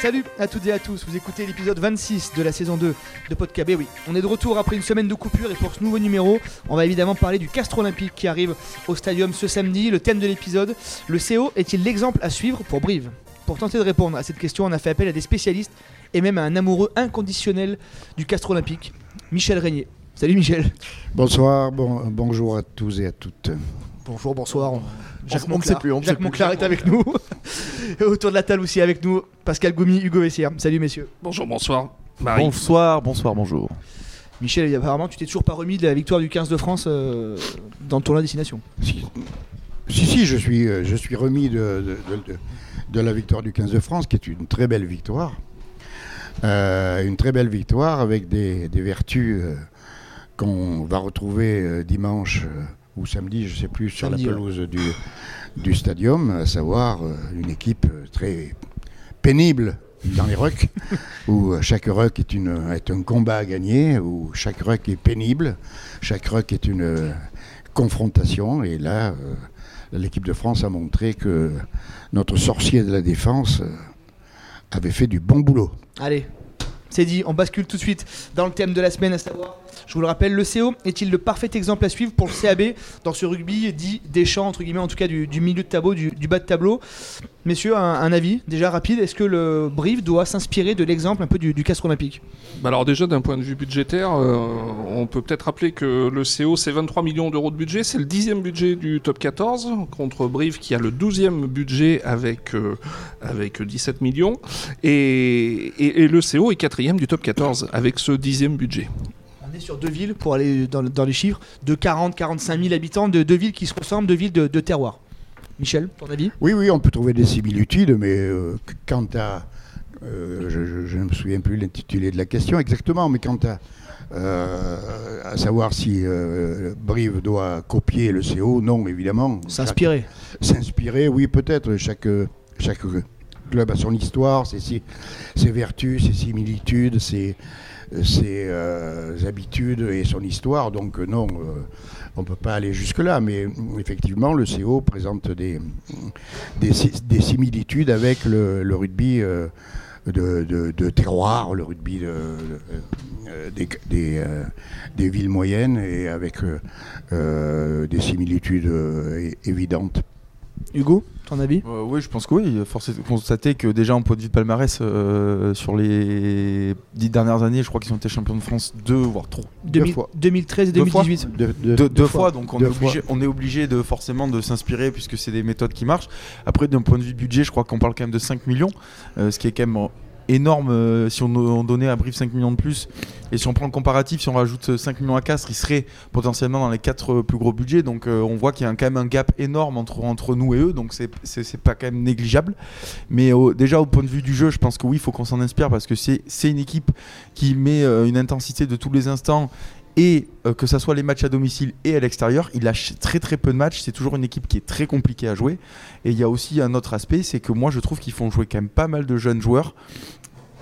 Salut à toutes et à tous, vous écoutez l'épisode 26 de la saison 2 de Podcab. Et oui, on est de retour après une semaine de coupure et pour ce nouveau numéro, on va évidemment parler du Castre Olympique qui arrive au stadium ce samedi. Le thème de l'épisode, le CO est-il l'exemple à suivre pour Brive? Pour tenter de répondre à cette question, on a fait appel à des spécialistes et même à un amoureux inconditionnel du Castre Olympique, Michel Régnier. Salut Michel. Bonsoir, bon, bonjour à tous et à toutes. Bonjour, bonsoir. Jacques on ne sait plus, on ne sait Jacques plus. Monclar est avec nous. Et autour de la table aussi avec nous, Pascal Goumi, Hugo Vessière. Salut messieurs. Bonjour, bonsoir. Marie. Bonsoir, bonsoir, bonjour. Michel, apparemment, tu t'es toujours pas remis de la victoire du 15 de France euh, dans le tournoi destination. Si, si, si, je, suis, euh, je suis remis de, de- de- de- de la victoire du 15 de France, qui est une très belle victoire. Euh, une très belle victoire avec des, des vertus euh, qu'on va retrouver euh, dimanche euh, ou samedi, je ne sais plus, sur Samedi, la ouais. pelouse du, du stadium, à savoir euh, une équipe euh, très pénible dans les rucks, où euh, chaque ruck est, une, est un combat à gagner, où chaque ruck est pénible, chaque ruck est une euh, confrontation, et là, euh, l'équipe de France a montré que notre sorcier de la défense avait fait du bon boulot. Allez, c'est dit, on bascule tout de suite dans le thème de la semaine, à savoir, je vous le rappelle, le CO est-il le parfait exemple à suivre pour le CAB dans ce rugby dit des champs, entre guillemets, en tout cas du, milieu de tableau, du, bas de tableau? Messieurs, un, avis déjà rapide, est-ce que le Brive doit s'inspirer de l'exemple un peu du, du Castre Olympique? Bah alors déjà d'un point de vue budgétaire, euh, on peut peut-être rappeler que le CO c'est 23 millions d'euros de budget, c'est le dixième budget du top 14 contre Brive qui a le 12e budget avec, euh, avec 17 millions. Et, et- et le CO est quatrième du top 14 avec ce dixième budget. On est sur deux villes, pour aller dans, dans les chiffres, de 40-45 000 habitants, de deux villes qui se ressemblent, deux villes de, de terroir. Michel, ton avis? Oui, oui, on peut trouver des similitudes, mais euh, qu- quant à... euh, je, ne me souviens plus l'intitulé de la question exactement, mais quant à, euh, à savoir si euh, Brive doit copier le CO, non, évidemment. S'inspirer. S'inspirer, oui, peut-être. Chaque, chaque club a son histoire, ses, ses, vertus, ses similitudes, ses, euh, habitudes et son histoire. Donc euh, non, euh, on ne peut pas aller jusque-là. Mais effectivement, le CO présente des, des, si- des similitudes avec le, rugby de, terroir, le rugby de- de- des, villes moyennes et avec des similitudes évidentes. Hugo, ton avis? Euh, oui, je pense que oui. Force est de constater que déjà en point de vue de palmarès, euh, sur les dix dernières années, je crois qu'ils ont été champions de France deux, voire trois. 2000 fois. 2013 et Deux fois 2018. De- de- deux, deux deux fois, donc on Deux est, obligé, on est obligé de forcément de s'inspirer puisque c'est des méthodes qui marchent. Après, d'un point de vue budget, je crois qu'on parle quand même de 5 millions, euh, ce qui est quand même énorme euh, si on, on donnait à Brive 5 millions de plus. Et si on prend le comparatif, si on rajoute 5 millions à Castres, il serait potentiellement dans les 4 plus gros budgets. Donc euh, on voit qu'il y a quand même un gap énorme entre, nous et eux, donc c'est- pas quand même négligeable. Mais déjà au point de vue du jeu, je pense que oui, il faut qu'on s'en inspire parce que c'est c'est une équipe qui met euh, une intensité de tous les instants et euh, que ça soit les matchs à domicile et à l'extérieur, il lâche très très peu de matchs. C'est toujours une équipe qui est très compliquée à jouer. Et il y a aussi un autre aspect, c'est que moi je trouve qu'ils font jouer quand même pas mal de jeunes joueurs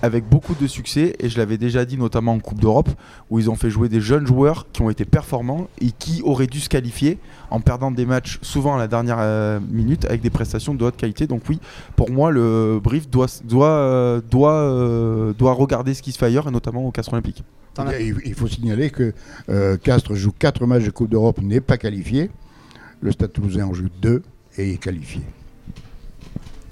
avec beaucoup de succès. Et je l'avais déjà dit notamment en Coupe d'Europe, où ils ont fait jouer des jeunes joueurs qui ont été performants et qui auraient dû se qualifier en perdant des matchs souvent à la dernière euh, minute avec des prestations de haute qualité. Donc oui, pour moi le Brief doit doit euh, doit doit regarder ce qui se fait ailleurs et notamment au Castres Olympique. Il, faut signaler que euh, Castres joue 4 matchs de Coupe d'Europe, n'est pas qualifié. Le Stade Toulousain en joue 2 et est qualifié.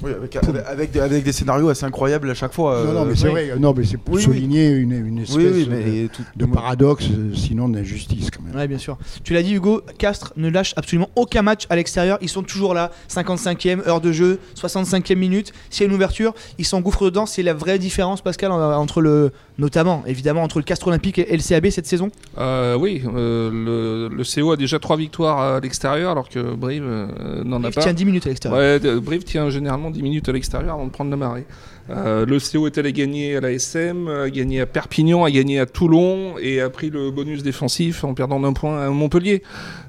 Oui, avec, avec, avec des, avec des scénarios assez incroyables à chaque fois. non, non, euh, mais c'est oui. vrai. Non, mais c'est pour Oui, oui. souligner une, une espèce Oui, oui, de, tout- de paradoxe, sinon d'injustice quand même. Ouais, bien sûr. Tu l'as dit, Hugo, Castres ne lâche absolument aucun match à l'extérieur. Ils sont toujours là. 55e, heure de jeu, 65e minute. S'il y a une ouverture, ils s'engouffrent dedans. C'est la vraie différence, Pascal, en- entre le. Notamment, évidemment, entre le Castres Olympique et le CAB cette saison Euh, oui, euh, le, le CO a déjà trois victoires à l'extérieur alors que Brive euh, n'en a pas. tient 10 minutes à l'extérieur. Ouais, Brive tient généralement 10 minutes à l'extérieur avant de prendre la marée. Le CO est allé gagner à la SM, a gagné à Perpignan, a gagné à Toulon et a pris le bonus défensif en perdant d'un point à Montpellier.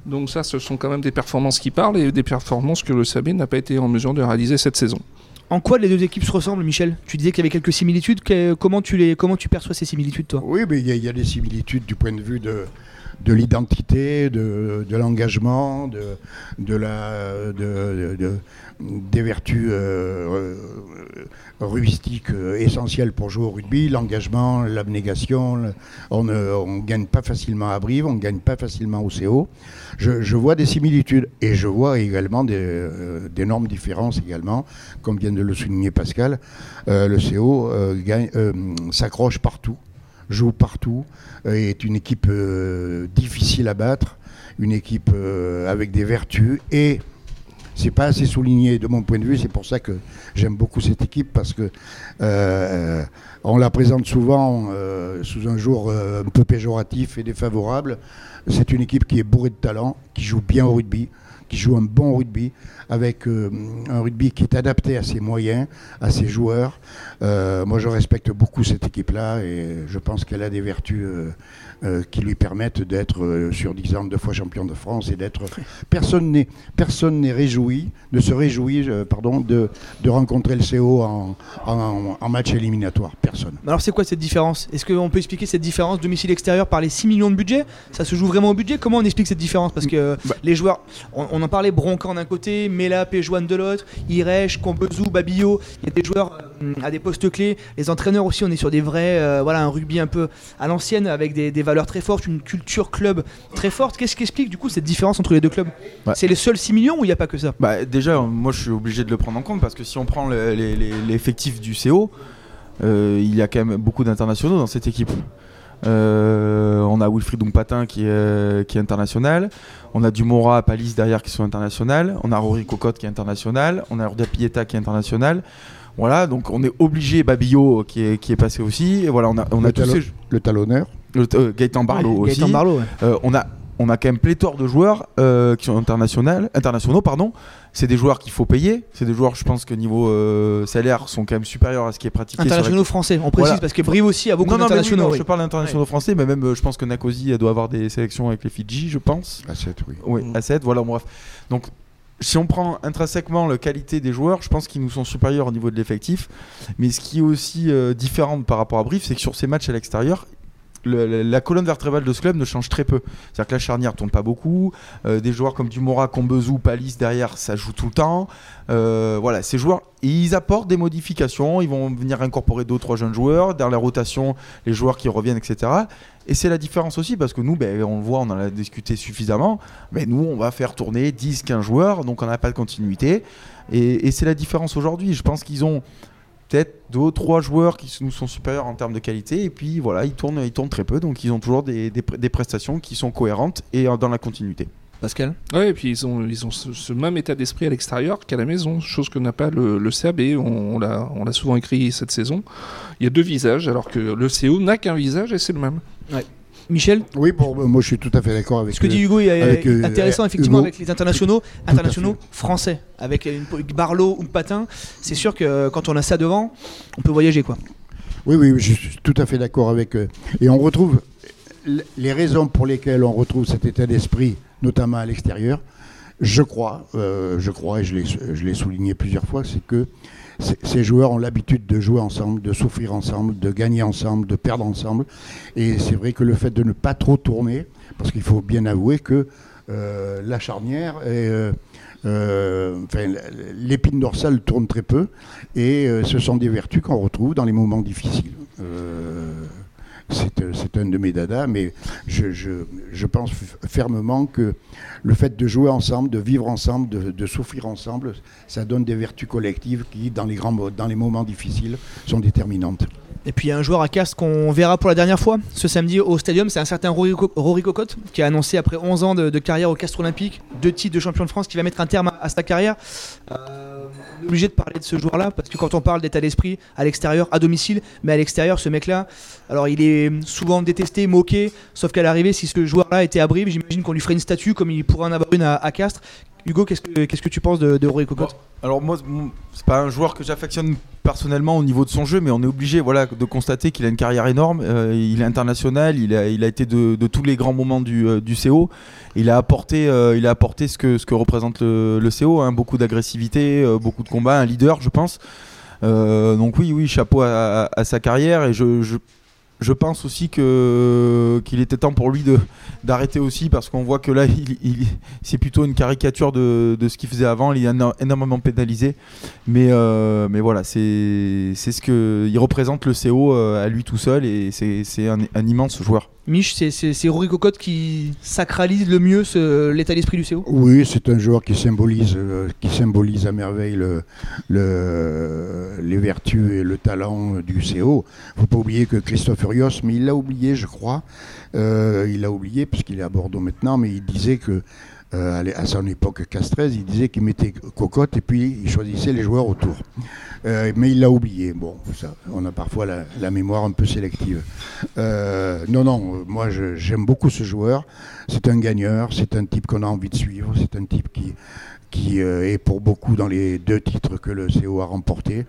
Donc ça, ce sont quand même des performances qui parlent et des performances que le CAB n'a pas été en mesure de réaliser cette saison. En quoi les deux équipes se ressemblent, Michel? Tu disais qu'il y avait quelques similitudes. Comment, tu les, comment tu perçois ces similitudes, toi? Oui, mais il y a des similitudes du point de vue de, de l'identité, de, l'engagement, des vertus euh, euh, euh, essentielles pour jouer au rugby, l'engagement, l'abnégation. on ne gagne pas facilement à Brive, on ne gagne pas facilement au CO. Je, vois des similitudes et je vois également des, euh, d'énormes différences également, comme vient de le souligner Pascal. Le CO s'accroche partout, joue partout, euh, est une équipe euh, difficile à battre, une équipe euh, avec des vertus et c'est pas assez souligné de mon point de vue. C'est pour ça que j'aime beaucoup cette équipe parce que on la présente souvent sous un jour un peu péjoratif et défavorable. C'est une équipe qui est bourrée de talent, qui joue bien au rugby, qui joue un bon rugby, avec euh, un rugby qui est adapté à ses moyens, à ses joueurs. Euh, moi, je respecte beaucoup cette équipe-là et je pense qu'elle a des vertus euh, qui lui permettent d'être euh, sur 10 ans deux fois champion de France et d'être. Personne n'est personne n'est réjoui, ne se réjouit, euh, pardon, de, de rencontrer le CO en, en- en match éliminatoire. Personne. Mais Alors c'est quoi cette différence? Est-ce qu'on peut expliquer cette différence domicile-extérieur par les 6 millions de budget? Ça se joue vraiment au budget? Comment on explique cette différence? Parce que Bah. les joueurs, on, on en parlait, Broncan d'un côté, Mela, Péjoine de l'autre, Irèche, Combezou, Babillot, il y a des joueurs à des postes clés, les entraîneurs aussi, on est sur des vrais, euh, voilà, un rugby un peu à l'ancienne avec des, des valeurs très fortes, une culture club très forte. Qu'est-ce qui explique du coup cette différence entre les deux clubs Ouais. C'est les seuls 6 millions ou il n'y a pas que ça Bah, déjà, euh, moi je suis obligé de le prendre en compte parce que si on prend le- l'effectif du CO, euh, il y a quand même beaucoup d'internationaux dans cette équipe. Euh, on a Wilfried Dumpatin qui est, qui est international, on a Dumora à Palis derrière qui sont internationales, on a Rory Cocotte qui est international, on a Urda Pieta qui est international. Voilà, donc on est obligé, Babillot qui est, qui est passé aussi, et voilà, on a, on a Le tous talon- ces. Le talonneur. Le- euh, Gaëtan Barlow Ouais, aussi. Gaëtan Barlow, ouais. Euh, on a on a quand même pléthore de joueurs euh, qui sont internationaux, internationaux pardon. C'est des joueurs qu'il faut payer. C'est des joueurs, je pense que niveau euh, salaire, sont quand même supérieurs à ce qui est pratiqué. la- Internationaux français, on précise Voilà. parce que Brive aussi a beaucoup oui, d'internationaux. non, oui. je parle d'internationaux français, mais même euh, je pense que Nakosi doit avoir des sélections avec les Fidji, je pense. À 7, oui. Oui, Mm. à 7, voilà, bref. Donc, si on prend intrinsèquement la qualité des joueurs, je pense qu'ils nous sont supérieurs au niveau de l'effectif. Mais ce qui est aussi euh, différent par rapport à Brive, c'est que sur ces matchs à l'extérieur, la colonne vertébrale de ce club ne change très peu. C'est-à-dire que la charnière tourne pas beaucoup. euh, des joueurs comme Dumora, Combezou, Palis derrière, ça joue tout le temps. Euh, voilà, ces joueurs, ils apportent des modifications. Ils vont venir incorporer deux trois jeunes joueurs. Dans la rotation, les joueurs qui reviennent, etc. Et c'est la différence aussi parce que nous, ben, on le voit, on en a discuté suffisamment. Mais nous, on va faire tourner 10, 15 joueurs, donc on n'a pas de continuité. Et c'est la différence aujourd'hui. Je pense qu'ils ont peut-être deux ou trois joueurs qui nous sont supérieurs en termes de qualité. Et puis voilà, ils tournent, ils tournent très peu. Donc ils ont toujours des, des, des prestations qui sont cohérentes et euh, dans la continuité. Pascal? Ouais, et puis ils ont, ils ont ce, ce même état d'esprit à l'extérieur qu'à la maison, chose que n'a pas le, le CAB. On, on l'a on l'a souvent écrit cette saison. Il y a deux visages, alors que le CO n'a qu'un visage et c'est le même. Michel Oui, pour, moi je suis tout à fait d'accord avec Ce que euh, dit Hugo est avec, euh, intéressant euh, effectivement Hugo. avec les internationaux, internationaux français, avec une, Barlow ou Patin. C'est sûr que euh, quand on a ça devant, on peut voyager quoi. Oui, oui, je suis tout à fait d'accord avec eux. Et on retrouve les raisons pour lesquelles on retrouve cet état d'esprit, notamment à l'extérieur. Je crois, euh, je crois, et je l'ai, souligné plusieurs fois, c'est que ces joueurs ont l'habitude de jouer ensemble, de souffrir ensemble, de gagner ensemble, de perdre ensemble. Et c'est vrai que le fait de ne pas trop tourner, parce qu'il faut bien avouer que euh, la charnière euh, euh, enfin, l'épine dorsale tourne très peu et ce sont des vertus qu'on retrouve dans les moments difficiles. C'est euh, c'est un de mes dadas, mais je, pense fermement que le fait de jouer ensemble, de vivre ensemble, de, souffrir ensemble, ça donne des vertus collectives qui, dans les, grands, dans les moments difficiles, sont déterminantes. Et puis il y a un joueur à Castres qu'on verra pour la dernière fois ce samedi au stadium, c'est un certain Rory, Co- Rory Cocotte qui a annoncé après 11 ans de, carrière au Castres Olympique, deux titres de champion de France, qui va mettre un terme à, à sa carrière. Euh, est obligé de parler de ce joueur-là parce que quand on parle d'état d'esprit à l'extérieur, à domicile, mais à l'extérieur, ce mec-là, alors il est souvent détesté, moqué, sauf qu'à l'arrivée, si ce joueur-là était à Brive, j'imagine qu'on lui ferait une statue comme il pourrait en avoir une à, à Castres. Hugo, qu'est-ce que, qu'est-ce que tu penses de, de Rory Cocotte Alors moi, c'est pas un joueur que j'affectionne personnellement au niveau de son jeu, mais on est obligé voilà, de constater qu'il a une carrière énorme. Euh, il est international, il a, il a été de, de tous les grands moments du, euh, du CO. Il a apporté, euh, il a apporté ce, que, ce que représente le, le CO, hein, beaucoup d'agressivité, beaucoup de combats, un leader, je pense. Donc oui, oui, chapeau à, sa carrière et je, je pense aussi que qu'il était temps pour lui de d'arrêter aussi parce qu'on voit que là il, il- c'est plutôt une caricature de, de ce qu'il faisait avant. Il est éno- énormément pénalisé. Mais euh, mais voilà c'est c'est ce que il représente le CO euh, à lui tout seul. Et c'est c'est un, un immense joueur. Mich, c'est- c'est c'est Rory Cocotte qui sacralise le mieux ce- l'état d'esprit du CO Oui, c'est un joueur qui symbolise, euh, qui symbolise à merveille le, le- les vertus et le talent du CO. faut pas oublier que Christophe Mais il l'a oublié, je crois, euh, il l'a oublié parce qu'il est à Bordeaux maintenant, mais il disait que euh, à son époque Castrez, il disait qu'il mettait cocotte et puis il choisissait les joueurs autour. Euh, mais il l'a oublié. Bon, on a parfois la, mémoire un peu sélective. Non, non, moi j'aime beaucoup ce joueur. C'est un gagneur, c'est un type qu'on a envie de suivre, c'est un type qui, qui euh, est pour beaucoup dans les deux titres que le CO a remportés.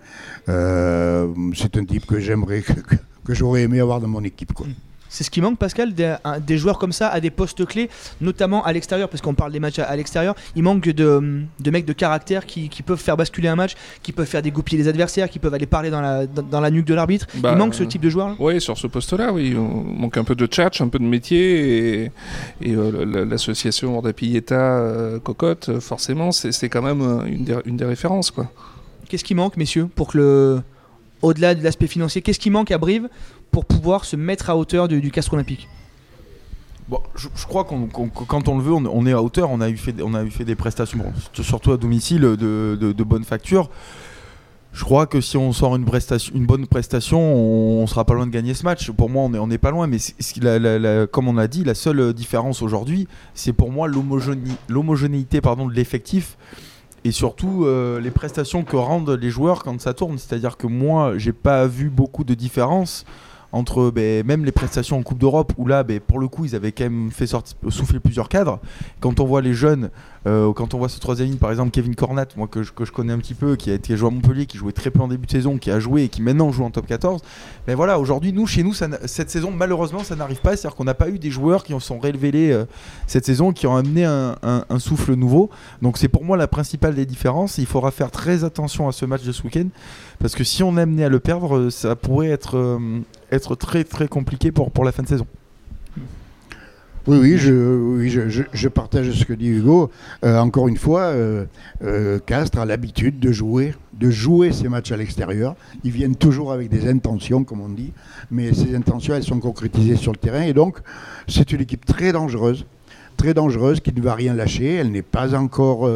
Euh, c'est un type que j'aimerais, que, j'aurais aimé avoir dans mon équipe. Quoi. C'est ce qui manque, Pascal, des, un- des joueurs comme ça à des postes clés, notamment à l'extérieur, parce qu'on parle des matchs à, à l'extérieur. Il manque de, de mecs de caractère qui, qui peuvent faire basculer un match, qui peuvent faire dégoupiller les adversaires, qui peuvent aller parler dans la, dans, dans la nuque de l'arbitre. Bah, Il manque ce type de joueur Oui, sur ce poste-là, oui. On manque un peu de tchatch, un peu de métier. Et, et, euh, la- l'association euh, Cocotte, euh, forcément, c'est quand même euh, une des, une des références. Quoi. Qu'est-ce qui manque, messieurs, pour que le. Au-delà de l'aspect financier, qu'est-ce qui manque à Brive pour pouvoir se mettre à hauteur du, du olympique Bon, je, crois qu'on, quand on le veut, on, est à hauteur. On a eu fait, on a eu fait des prestations, surtout- à domicile, de, de, de bonne facture. Je crois que si on sort une, bonne prestation, on, sera pas loin de gagner ce match. Pour moi, on est, on est pas loin. Mais comme on a dit, la seule différence aujourd'hui, c'est pour moi l'homogéné- l'homogénéité pardon, de l'effectif et surtout euh, les prestations que rendent les joueurs quand ça tourne. C'est-à-dire que moi, j'ai pas vu beaucoup de différence entre ben, même les prestations en Coupe d'Europe où là, ben, pour le coup, ils avaient quand même fait sortir, souffler plusieurs cadres. Quand on voit les jeunes, euh, quand on voit ce troisième ligne, par exemple Kevin Cornat, moi que je, connais un petit peu, qui a été joué à Montpellier, qui jouait très peu en début de saison, qui a joué et qui maintenant joue en top 14. Mais voilà, aujourd'hui, nous, chez nous, cette saison, malheureusement, ça n'arrive pas. C'est-à-dire qu'on n'a pas eu des joueurs qui en sont révélés euh, cette saison, qui ont amené un, souffle nouveau. Donc c'est pour moi la principale des différences. Il faudra faire très attention à ce match de ce week-end, parce que si on est amené à le perdre, euh, ça pourrait être, être très très compliqué pour, pour la fin de saison. Oui, oui, je, partage ce que dit Hugo. Euh, encore une fois, euh, euh, Castres a l'habitude de jouer, de jouer ces matchs à l'extérieur. Ils viennent toujours avec des intentions, comme on dit, mais ces intentions, elles sont concrétisées sur le terrain. Et donc, c'est une équipe très dangereuse, très dangereuse, qui ne va rien lâcher. Elle n'est pas encore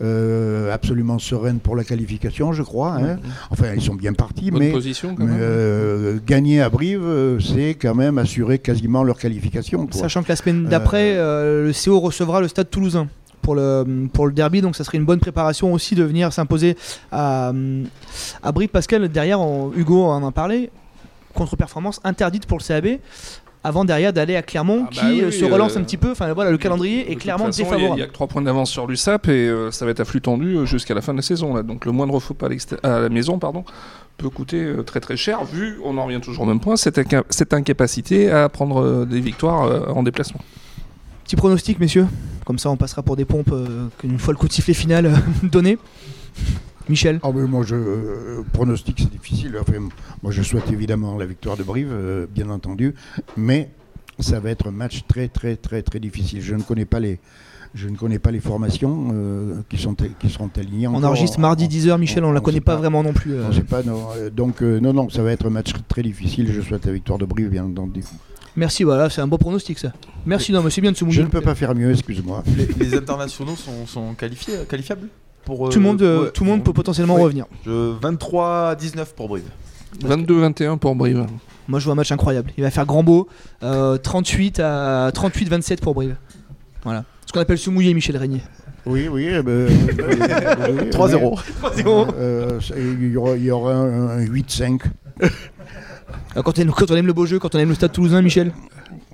euh, absolument sereine pour la qualification, je crois. hein. Enfin, ils sont bien partis, Bonne mais position, quand mais, même. euh, gagner à Brive, euh, c'est quand même assurer quasiment leur qualification. quoi. Sachant que la semaine d'après, euh, le CO recevra le stade toulousain. Pour le, pour le derby, donc ça serait une bonne préparation aussi de venir s'imposer à, à Brive. Pascal, derrière, on- Hugo en a parlé, contre-performance interdite pour le CAB, avant derrière d'aller à Clermont Ah bah qui oui, euh, se relance euh, un petit peu. Enfin voilà, le calendrier De est clairement façon, il y a- Il défavorable. n'y a, que 3 points d'avance sur l'USAP et euh, ça va être à flux tendu jusqu'à la fin de la saison. Là. Donc le moindre faux pas à, la maison pardon, peut coûter très très cher, vu, on en revient toujours au même point, cette, inca- cette incapacité à prendre des victoires en déplacement. Petit pronostic, messieurs. Comme ça, on passera pour des pompes qu'une fois le coup de sifflet final donné. Michel. Ah oui, moi, je euh, pronostic, c'est difficile. Enfin, moi, je souhaite évidemment la victoire de Brive, euh, bien entendu, mais ça va être un match très, très, très, très difficile. Je ne connais pas les, je ne connais pas les formations euh, qui sont qui seront alignées. On enregistre mardi 10h, Michel, on, la on connaît pas, pas. vraiment non plus. euh. On sait pas, non. Euh, Donc, euh, non, non, ça va être un match très difficile. Je souhaite la victoire de Brive, bien entendu. Merci, voilà, c'est un beau pronostic ça. Merci, non, mais c'est bien de se mouiller. Je ne peux pas faire mieux, excuse-moi. Les, les internationaux sont, sont qualifiés, qualifiables? Pour, Tout le monde, euh, ouais, tout le monde peut potentiellement ouais. revenir. Je- 23-19 pour Brive. 22-21 pour Brive. Moi, je vois un match incroyable. Il va faire grand beau. euh, 38 à 38-27 pour Brive. Voilà. Ce qu'on appelle se mouiller, Michel Régnier. Oui, oui. eh ben, euh, oui, oui, 3-0. Euh, ça- il y aura, il y aura un, un 8-5. Euh, Quand on, aime, quand on aime le beau jeu, quand on aime le stade toulousain, Michel.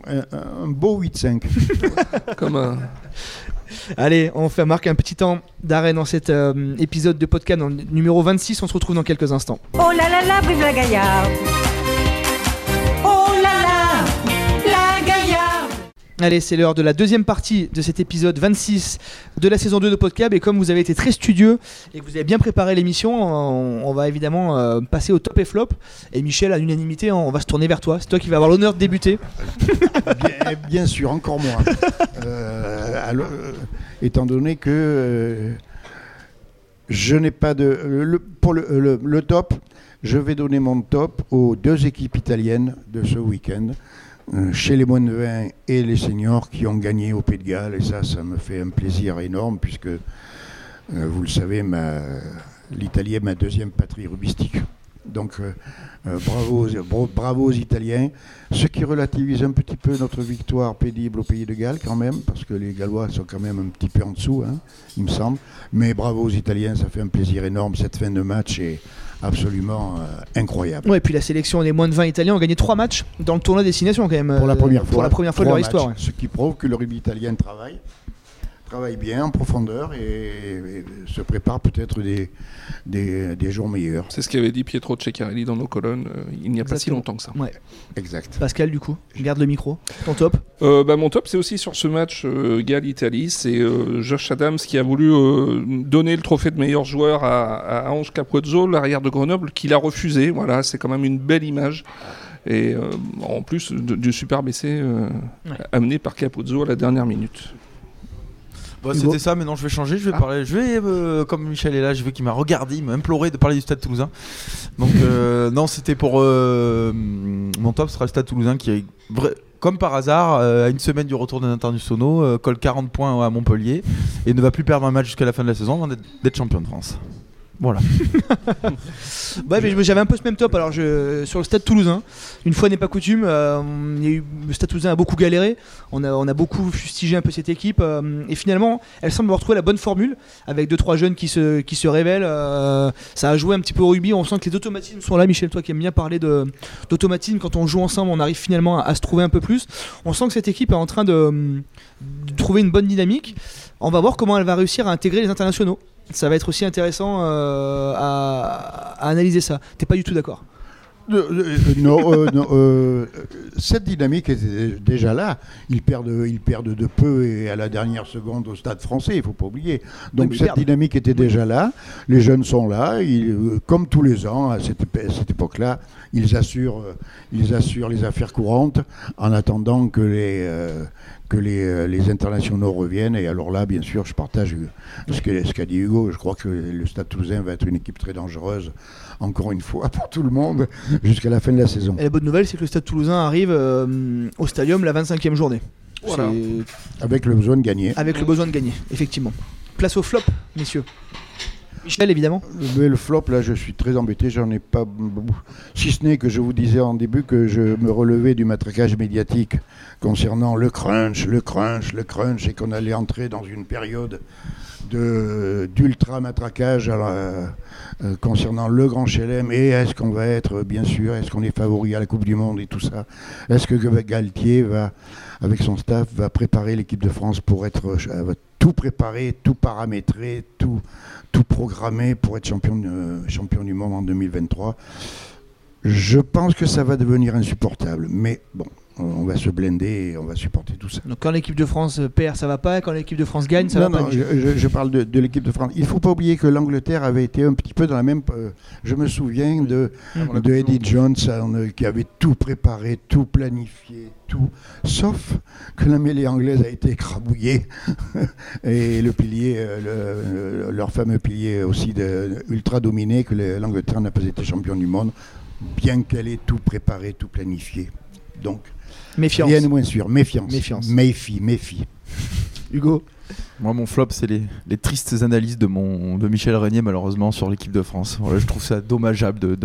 Un, un beau 8-5. Comme un- Allez, on fait marquer un petit temps d'arrêt dans cet euh, épisode de podcast numéro 26. On se retrouve dans quelques instants. Oh là là là, vive la Gaillarde Allez, c'est l'heure de la deuxième partie de cet épisode 26 de la saison 2 de Podcab. Et comme vous avez été très studieux et que vous avez bien préparé l'émission, on, va évidemment euh, passer au top et flop. Et Michel, à l'unanimité, on va se tourner vers toi. C'est toi qui vas avoir l'honneur de débuter. bien, sûr, encore moins. Euh, euh, étant donné que je n'ai pas de. le- pour le, top, je vais donner mon top aux deux équipes italiennes de ce week-end, chez les moins de 20 et les seniors qui ont gagné au Pays de Galles. Et ça, ça me fait un plaisir énorme puisque, euh, vous le savez, l'Italie est ma deuxième patrie rubistique. Donc, euh, euh, bravo, aux- bra- bravo Italiens. Ce qui relativise un petit peu notre victoire pénible au Pays de Galles quand même, parce que les Gallois sont quand même un petit peu en dessous, hein, il me semble. Mais bravo aux Italiens, ça fait un plaisir énorme. Cette fin de match absolument euh, incroyable. Ouais, et puis la sélection des moins de 20 italiens ont gagné 3 matchs dans le tournoi destination quand même. Pour la euh, première fois. Pour la première fois de leur histoire. Ce qui prouve que le rugby italien travaille, travaille bien en profondeur et, et se prépare peut-être des, des, des jours meilleurs. C'est ce qu'avait dit Pietro Ceccarelli dans nos colonnes euh, il n'y a pas si longtemps que ça. Ouais. Exact. Pascal, du coup, garde le micro. Ton top. Euh, bah, mon top, c'est aussi sur ce match euh, Galles-Italie. C'est euh, Josh Adams qui a voulu euh, donner le trophée de meilleur joueur à, à Ange Capozzo, l'arrière de Grenoble, qui l'a refusé. Voilà, c'est quand même une belle image. Et euh, en plus du superbe essai euh, Ouais. amené par Capozzo à la dernière minute. Bah, C'était ça, mais non, je vais changer. Je vais Ah. parler. Je vais, euh, comme Michel est là, je veux qu'il m'a regardé, il m'a imploré de parler du Stade Toulousain. Donc euh, non, c'était pour euh, mon top sera le Stade Toulousain qui est vrai- comme par hasard à une semaine du retour des internationaux colle 40 points à Montpellier et ne va plus perdre un match jusqu'à la fin de la saison avant d'être champion de France. Voilà. Ouais, j'avais un peu ce même top. Alors, sur le stade toulousain, une fois n'est pas coutume, euh, le stade toulousain a beaucoup galéré. On a, beaucoup fustigé un peu cette équipe. euh, et finalement, elle semble avoir trouvé la bonne formule avec 2-3 jeunes qui se, révèlent. euh, ça a joué un petit peu au rugby. On sent que les automatismes sont là. Michel, toi qui aimes bien parler d'automatisme, quand on joue ensemble, on arrive finalement à, se trouver un peu plus. On sent que cette équipe est en train de trouver une bonne dynamique. On va voir comment elle va réussir à intégrer les internationaux. Ça va être aussi intéressant euh, à, analyser ça. T'es pas du tout d'accord? Non, euh, non, euh, cette dynamique était déjà là. Ils perdent, ils perdent de peu et à la dernière seconde au stade français, il faut pas oublier. Donc cette dynamique était déjà là. Les jeunes sont là. Ils, euh, comme tous les ans, à cette, épa- à cette époque-là, ils assurent, euh, ils assurent les affaires courantes en attendant que les, euh, que les, euh, les internationaux reviennent. Et alors là, bien sûr, je partage euh, ce qu'a dit Hugo. Je crois que le Stade Toulousain va être une équipe très dangereuse, encore une fois, pour tout le monde, jusqu'à la fin de la saison. Et la bonne nouvelle, c'est que le Stade Toulousain arrive euh, au Stadium la 25e journée. Voilà. Avec le besoin de gagner. Avec le besoin de gagner, effectivement. Place au flop, messieurs. Michel, évidemment. Mais le flop, là, je suis très embêté, j'en ai pas. Si ce n'est que je vous disais en début que je me relevais du matraquage médiatique concernant le crunch, le crunch, le crunch, et qu'on allait entrer dans une période de- d'ultra matraquage à la- euh, concernant le Grand Chelem. Et est-ce qu'on va être, bien sûr, est-ce qu'on est favori à la Coupe du Monde et tout ça Est-ce que Galtier va, avec son staff, va préparer l'équipe de France pour être euh, tout préparer, tout paramétrer, tout tout programmé pour être champion, champion du monde en 2023. Je pense que ça va devenir insupportable, mais bon, on va se blinder et on va supporter tout ça. Donc quand l'équipe de France perd, ça va pas. Quand l'équipe de France gagne, ça non, va non, pas. je, Michel. je- je parle de, de l'équipe de France. Il ne faut pas oublier que l'Angleterre avait été un petit peu dans la même. euh, je me souviens de, du Eddie. Jones euh, qui avait tout préparé, tout planifié, tout. Sauf que la mêlée anglaise a été écrabouillée et le pilier, euh, le- le- leur fameux pilier aussi de, ultra dominé, que le- l'Angleterre n'a pas été champion du monde, bien qu'elle ait tout préparé, tout planifié. Donc, Méfiance. rien de moins sûr. Méfiance. Méfiance. Méfie, méfie. Hugo. Moi, mon flop, c'est les, les tristes analyses de, mon, de Michel Régnier, malheureusement, sur l'équipe de France. Voilà, je trouve ça dommageable. De,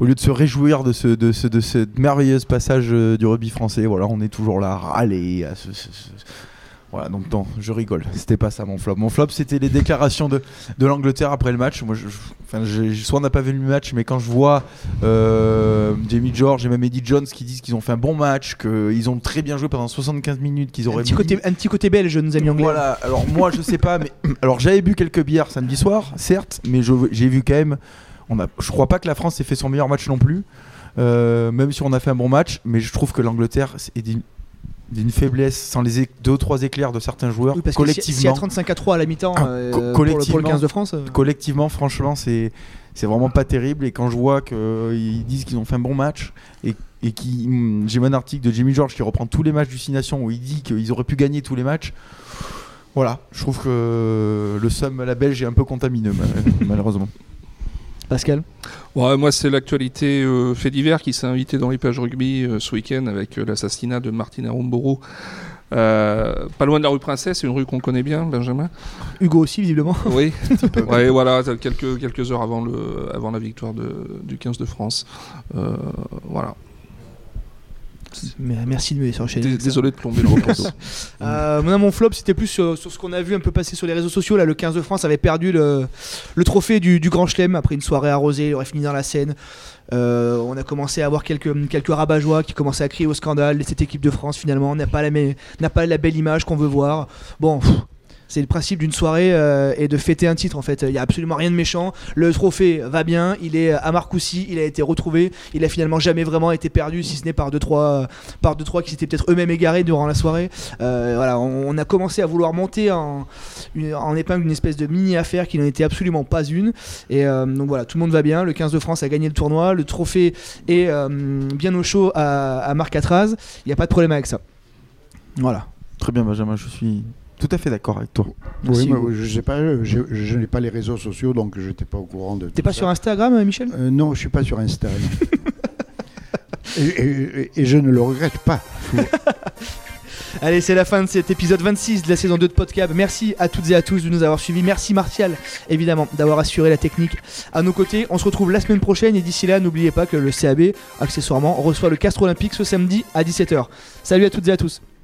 au lieu de se réjouir de ce, de ce, de ce merveilleux passage euh, du rugby français, voilà, on est toujours là à râler. à se- se- se- Voilà, donc non, je rigole. C'était pas ça mon flop. Mon flop, c'était les déclarations de, de l'Angleterre après le match. Moi, je, enfin, soit on n'a pas vu le match, mais quand je vois euh, Jamie George et même Eddie Jones qui disent qu'ils ont fait un bon match, qu'ils ont très bien joué pendant 75 minutes, qu'ils Un auraient petit, mis- côté, un petit côté belge, nos amis anglais. voilà, alors moi je sais pas, mais alors j'avais bu quelques bières samedi soir, certes, mais j'ai vu quand même. On a, je crois pas que la France ait fait son meilleur match non plus, euh, même si on a fait un bon match, mais je trouve que l'Angleterre est d'une faiblesse, sans les deux ou trois éclairs de certains joueurs, Oui, parce que si- collectivement, 35 à 3 à la mi-temps Ah, euh, pour, le, pour le collectivement. 15 de France. euh, collectivement, franchement, c'est c'est vraiment pas terrible. Et quand je vois qu'ils disent qu'ils ont fait un bon match et, et qui, hum, j'ai un article de Jimmy George qui reprend tous les matchs du Six Nations où il dit qu'ils auraient pu gagner tous les matchs. Voilà, je trouve que le somme à la Belge est un peu contamineux mal- malheureusement. Pascal Ouais, moi, c'est l'actualité euh, fait divers qui s'est invité dans les pages rugby euh, ce week-end avec euh, l'assassinat de Martin Arumboro. Euh, pas loin de la rue Princesse, c'est une rue qu'on connaît bien, Benjamin. Hugo aussi, visiblement. Oui, ouais, voilà, quelques, quelques heures avant, le, avant la victoire de- du 15 de France. Voilà. Mais merci de me laisser enchaîner. Dé- Désolé de plomber le repos. Euh, mon flop, c'était plus sur, sur ce qu'on a vu un peu passer sur les réseaux sociaux. Là, le 15 de France avait perdu le, le trophée du, du Grand Chelem après une soirée arrosée. Il aurait fini dans la Seine. Euh, on a commencé à avoir quelques, quelques rabat-joie qui commençaient à crier au scandale. Et cette équipe de France, finalement, n'a pas la, me- n'a pas la belle image qu'on veut voir. Bon. pff, c'est le principe d'une soirée euh, et de fêter un titre en fait. Il n'y a absolument rien de méchant. Le trophée va bien. Il est à Marcoussis. Il a été retrouvé. Il a finalement jamais vraiment été perdu, si ce n'est par deux trois, par deux trois qui s'étaient peut-être eux-mêmes égarés durant la soirée. Euh, voilà, on, a commencé à vouloir monter en, épingle une espèce de mini affaire qui n'en était absolument pas une. Et euh, donc voilà, tout le monde va bien. Le 15 de France a gagné le tournoi. Le trophée est euh, bien au chaud à, à Marc Atraz. Il n'y a pas de problème avec ça. Voilà. Très bien, Benjamin, je suis tout à fait d'accord avec toi. Oui, mais je sais pas, je, je n'ai pas les réseaux sociaux, donc je n'étais pas au courant de. T'es pas ça. sur Instagram, euh, Michel? Euh, Non, je suis pas sur Insta. non. et, et- et je ne le regrette pas. Allez, c'est la fin de cet épisode 26 de la saison 2 de Podcab. Merci à toutes et à tous de nous avoir suivis. Merci Martial, évidemment, d'avoir assuré la technique à nos côtés. On se retrouve la semaine prochaine et d'ici là, n'oubliez pas que le CAB, accessoirement, reçoit le Castre Olympique ce samedi à 17h. Salut à toutes et à tous.